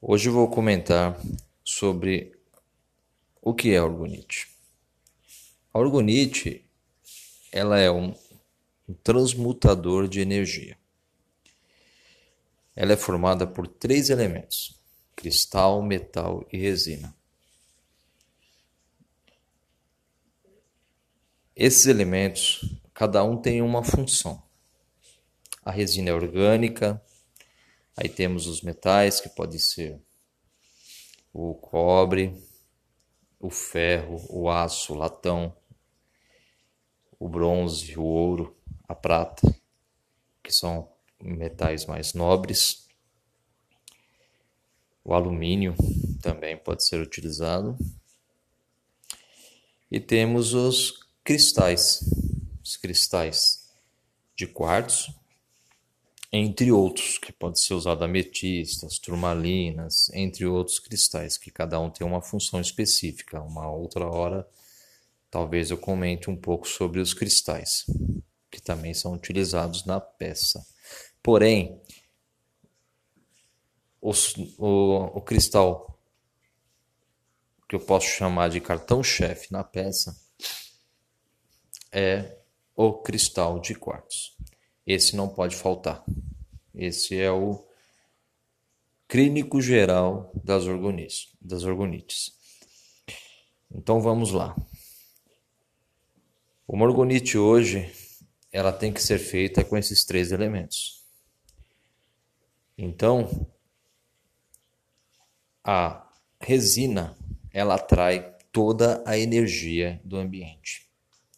Hoje vou comentar sobre o que é orgonite. A orgonite ela é um transmutador de energia. Ela é formada por três elementos: cristal, metal e resina. Esses elementos, cada um tem uma função. A resina é orgânica, Aí temos os metais, que pode ser o cobre, o ferro, o aço, o latão, o bronze, o ouro, a prata, que são metais mais nobres. O alumínio também pode ser utilizado. E temos os cristais, os cristais de quartzo, entre outros, que pode ser usado ametistas, turmalinas, entre outros cristais, que cada um tem uma função específica. Uma outra hora, talvez eu comente um pouco sobre os cristais, que também são utilizados na peça. Porém, os, o, o cristal que eu posso chamar de cartão-chefe na peça é o cristal de quartzo. Esse não pode faltar. Esse é o clínico geral das orgonites. Das. Então vamos lá. Uma orgonite hoje, ela tem que ser feita com esses três elementos. Então, a resina, ela atrai toda a energia do ambiente.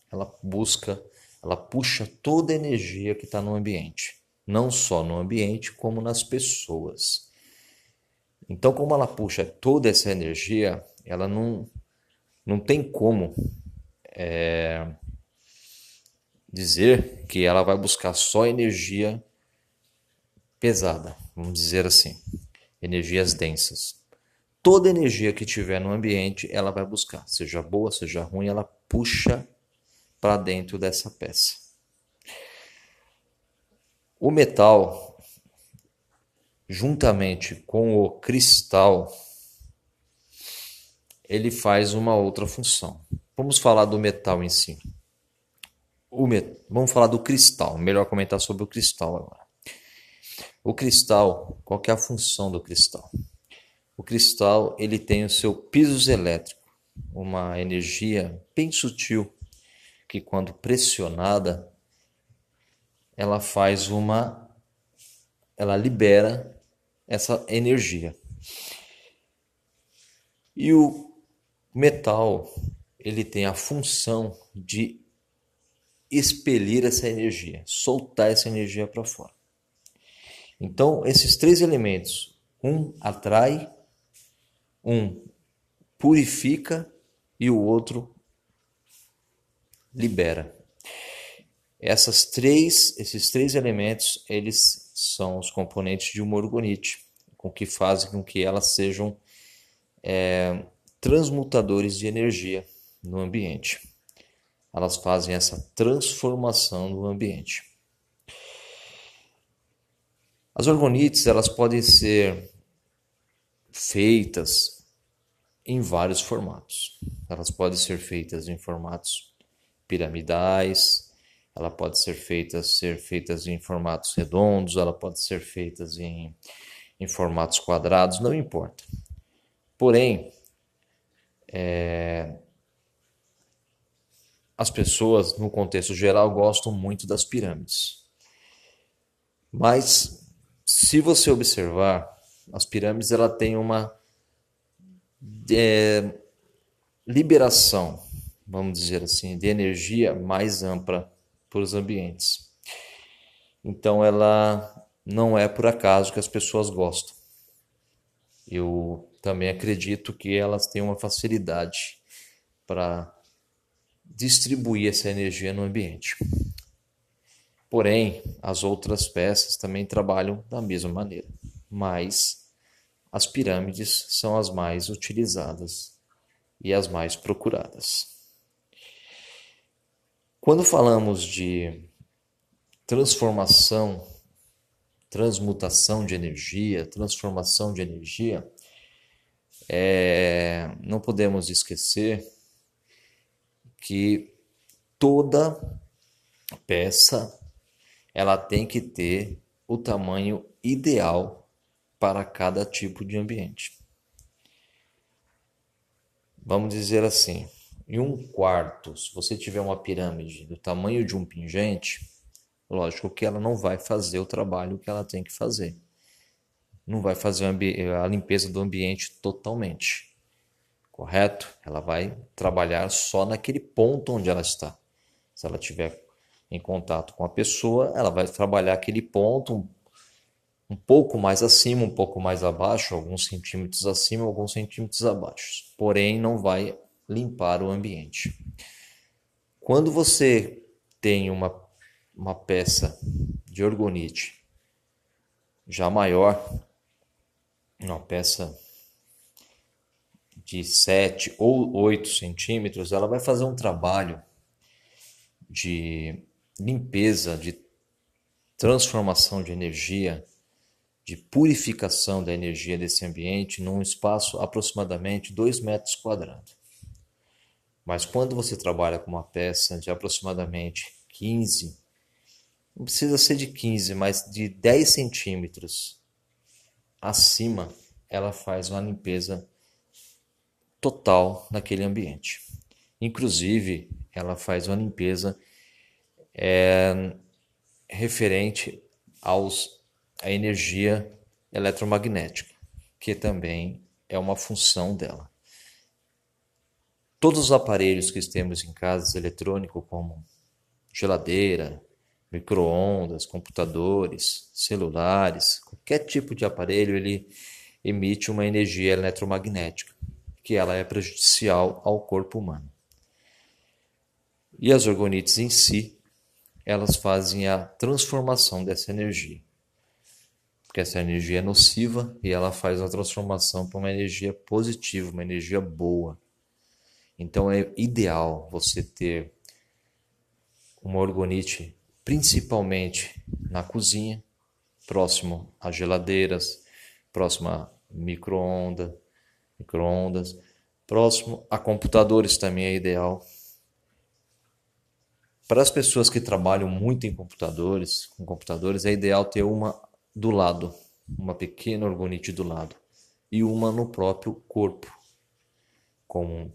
Ela busca ela puxa toda a energia que está no ambiente, não só no ambiente, como nas pessoas. Então, como ela puxa toda essa energia, ela não, não tem como é, dizer que ela vai buscar só energia pesada, vamos dizer assim, energias densas. Toda energia que tiver no ambiente, ela vai buscar, seja boa, seja ruim, ela puxa para dentro dessa peça. O metal, juntamente com o cristal, ele faz uma outra função. Vamos falar do metal em si. Met... Vamos falar do cristal. Melhor comentar sobre o cristal agora. O cristal, qual é a função do cristal? O cristal ele tem o seu piso elétrico, uma energia bem sutil que quando pressionada, ela faz uma ela libera essa energia. E o metal, ele tem a função de expelir essa energia, soltar essa energia para fora. Então, esses três elementos, um atrai, um purifica e o outro libera. Essas três, esses três elementos, eles são os componentes de uma orgonite, com que fazem com que elas sejam é, transmutadores de energia no ambiente. Elas fazem essa transformação do ambiente. As orgonites elas podem ser feitas em vários formatos. Elas podem ser feitas em formatos piramidais, ela pode ser feita ser feitas em formatos redondos, ela pode ser feitas em, em formatos quadrados, não importa. Porém, é, as pessoas, no contexto geral, gostam muito das pirâmides. Mas, se você observar, as pirâmides ela tem uma é, liberação vamos dizer assim, de energia mais ampla para os ambientes. Então ela não é por acaso que as pessoas gostam. Eu também acredito que elas têm uma facilidade para distribuir essa energia no ambiente. Porém, as outras peças também trabalham da mesma maneira, mas as pirâmides são as mais utilizadas e as mais procuradas. Quando falamos de transformação transmutação de energia, transformação de energia, é, não podemos esquecer que toda peça ela tem que ter o tamanho ideal para cada tipo de ambiente. Vamos dizer assim, em um quarto, se você tiver uma pirâmide do tamanho de um pingente, lógico que ela não vai fazer o trabalho que ela tem que fazer. Não vai fazer a limpeza do ambiente totalmente. Correto? Ela vai trabalhar só naquele ponto onde ela está. Se ela tiver em contato com a pessoa, ela vai trabalhar aquele ponto um pouco mais acima, um pouco mais abaixo, alguns centímetros acima, alguns centímetros abaixo. Porém, não vai limpar o ambiente. Quando você tem uma, uma peça de orgonite já maior, uma peça de 7 ou 8 centímetros, ela vai fazer um trabalho de limpeza, de transformação de energia de purificação da energia desse ambiente num espaço aproximadamente 2 metros quadrados. Mas quando você trabalha com uma peça de aproximadamente 15, não precisa ser de 15, mas de 10 centímetros acima, ela faz uma limpeza total naquele ambiente. Inclusive, ela faz uma limpeza é, referente aos a energia eletromagnética, que também é uma função dela. Todos os aparelhos que temos em casa eletrônicos, como geladeira, microondas, computadores, celulares, qualquer tipo de aparelho, ele emite uma energia eletromagnética, que ela é prejudicial ao corpo humano. E as orgonites em si, elas fazem a transformação dessa energia porque essa energia é nociva e ela faz a transformação para uma energia positiva, uma energia boa. Então é ideal você ter uma orgonite, principalmente na cozinha, próximo a geladeiras, próximo a microondas, microondas, próximo a computadores também é ideal. Para as pessoas que trabalham muito em computadores, com computadores, é ideal ter uma do lado, uma pequena orgonite do lado, e uma no próprio corpo, com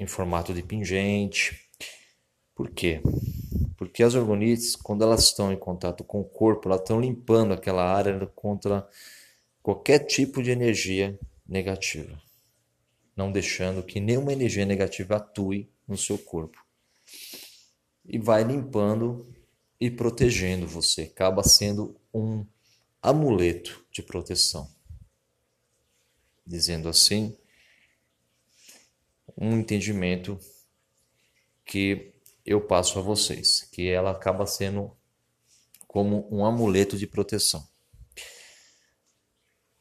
em formato de pingente. Por quê? Porque as orgonites, quando elas estão em contato com o corpo, elas estão limpando aquela área contra qualquer tipo de energia negativa, não deixando que nenhuma energia negativa atue no seu corpo. E vai limpando e protegendo você. Acaba sendo um amuleto de proteção. Dizendo assim, um entendimento que eu passo a vocês, que ela acaba sendo como um amuleto de proteção.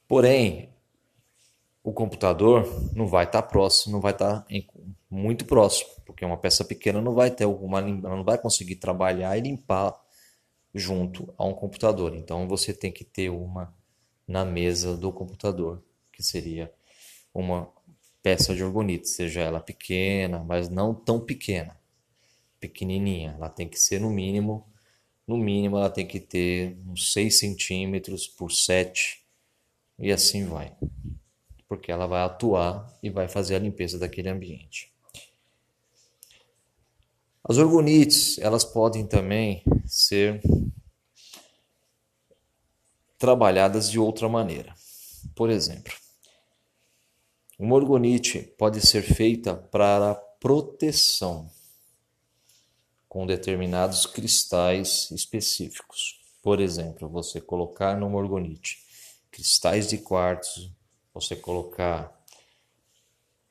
Porém, o computador não vai estar próximo, não vai estar em, muito próximo, porque uma peça pequena não vai ter alguma, não vai conseguir trabalhar e limpar junto a um computador. Então você tem que ter uma na mesa do computador, que seria uma peça de orgonite, seja ela pequena, mas não tão pequena, pequenininha. Ela tem que ser no mínimo, no mínimo ela tem que ter uns 6 centímetros por 7 e assim vai, porque ela vai atuar e vai fazer a limpeza daquele ambiente. As orgonites, elas podem também ser trabalhadas de outra maneira. Por exemplo, uma orgonite pode ser feita para proteção com determinados cristais específicos. Por exemplo, você colocar numa orgonite cristais de quartzo, você colocar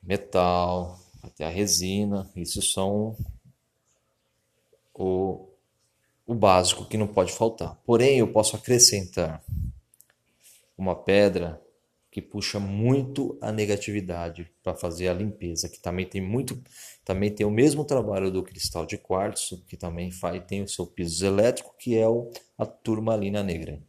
metal, até a resina, isso são o o básico que não pode faltar. Porém, eu posso acrescentar uma pedra que puxa muito a negatividade para fazer a limpeza, que também tem muito, também tem o mesmo trabalho do cristal de quartzo, que também faz, tem o seu piso elétrico, que é o, a turmalina negra.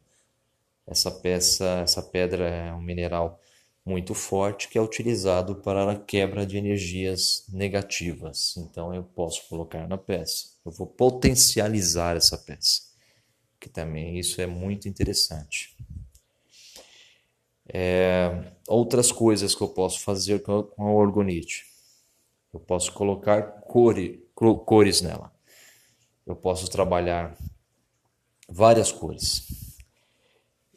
Essa peça, essa pedra é um mineral muito forte que é utilizado para a quebra de energias negativas. Então eu posso colocar na peça. Eu vou potencializar essa peça, que também isso é muito interessante. É, outras coisas que eu posso fazer com a orgonite. Eu posso colocar core, cores nela. Eu posso trabalhar várias cores.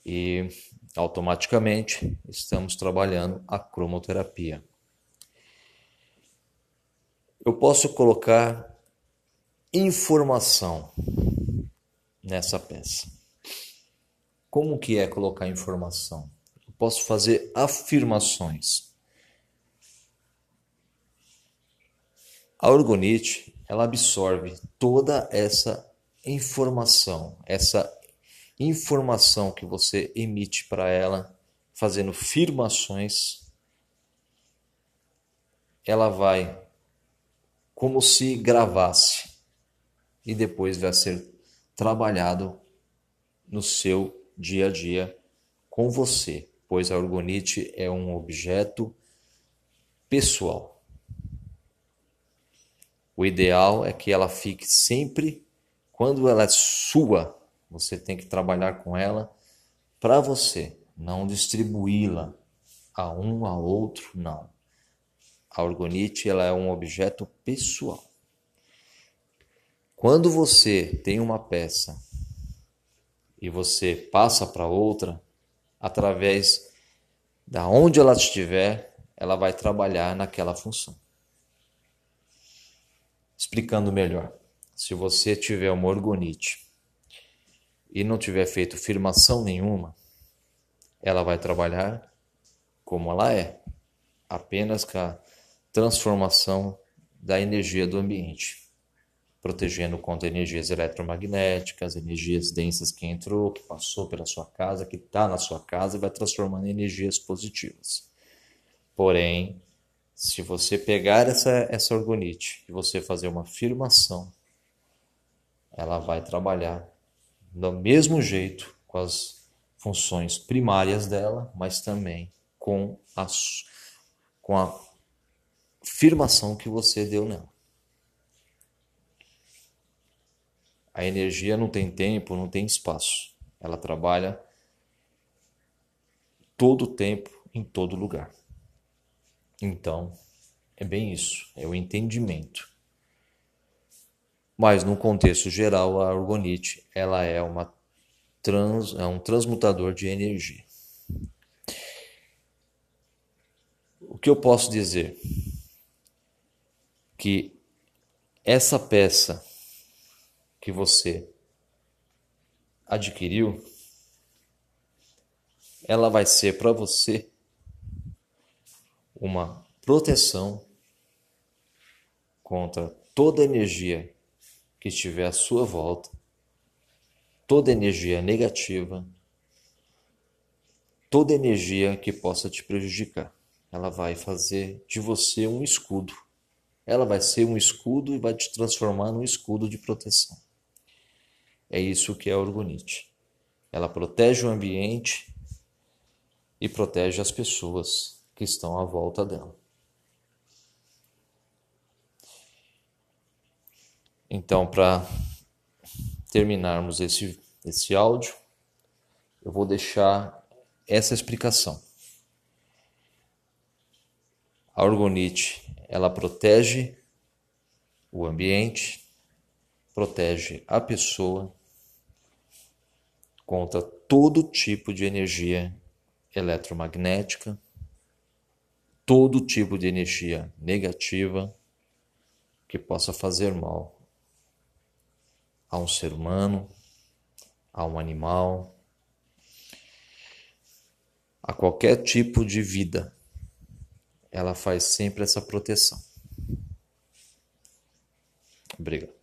E automaticamente estamos trabalhando a cromoterapia. Eu posso colocar informação nessa peça. Como que é colocar informação? Posso fazer afirmações. A orgonite, ela absorve toda essa informação, essa informação que você emite para ela, fazendo firmações, ela vai como se gravasse e depois vai ser trabalhado no seu dia a dia com você, pois a orgonite é um objeto pessoal. O ideal é que ela fique sempre, quando ela é sua, você tem que trabalhar com ela para você, não distribuí-la a um a outro, não. A orgonite ela é um objeto pessoal. Quando você tem uma peça e você passa para outra, através da onde ela estiver, ela vai trabalhar naquela função. Explicando melhor, se você tiver uma orgonite e não tiver feito firmação nenhuma, ela vai trabalhar como ela é, apenas com a transformação da energia do ambiente, protegendo contra energias eletromagnéticas, energias densas que entrou, que passou pela sua casa, que está na sua casa e vai transformando em energias positivas. Porém, se você pegar essa, essa orgonite e você fazer uma firmação, ela vai trabalhar do mesmo jeito com as funções primárias dela, mas também com a, com a afirmação que você deu nela. A energia não tem tempo, não tem espaço. Ela trabalha todo o tempo, em todo lugar. Então, é bem isso, é o entendimento. Mas no contexto geral, a orgonite ela é, uma trans, é um transmutador de energia. O que eu posso dizer? Que essa peça que você adquiriu, ela vai ser para você uma proteção contra toda energia que estiver à sua volta, toda energia negativa, toda energia que possa te prejudicar. Ela vai fazer de você um escudo. Ela vai ser um escudo e vai te transformar num escudo de proteção. É isso que é a orgonite. Ela protege o ambiente e protege as pessoas que estão à volta dela. Então, para terminarmos esse, esse áudio, eu vou deixar essa explicação. A orgonite, ela protege o ambiente, protege a pessoa contra todo tipo de energia eletromagnética, todo tipo de energia negativa que possa fazer mal a um ser humano, a um animal, a qualquer tipo de vida. Ela faz sempre essa proteção. Obrigado.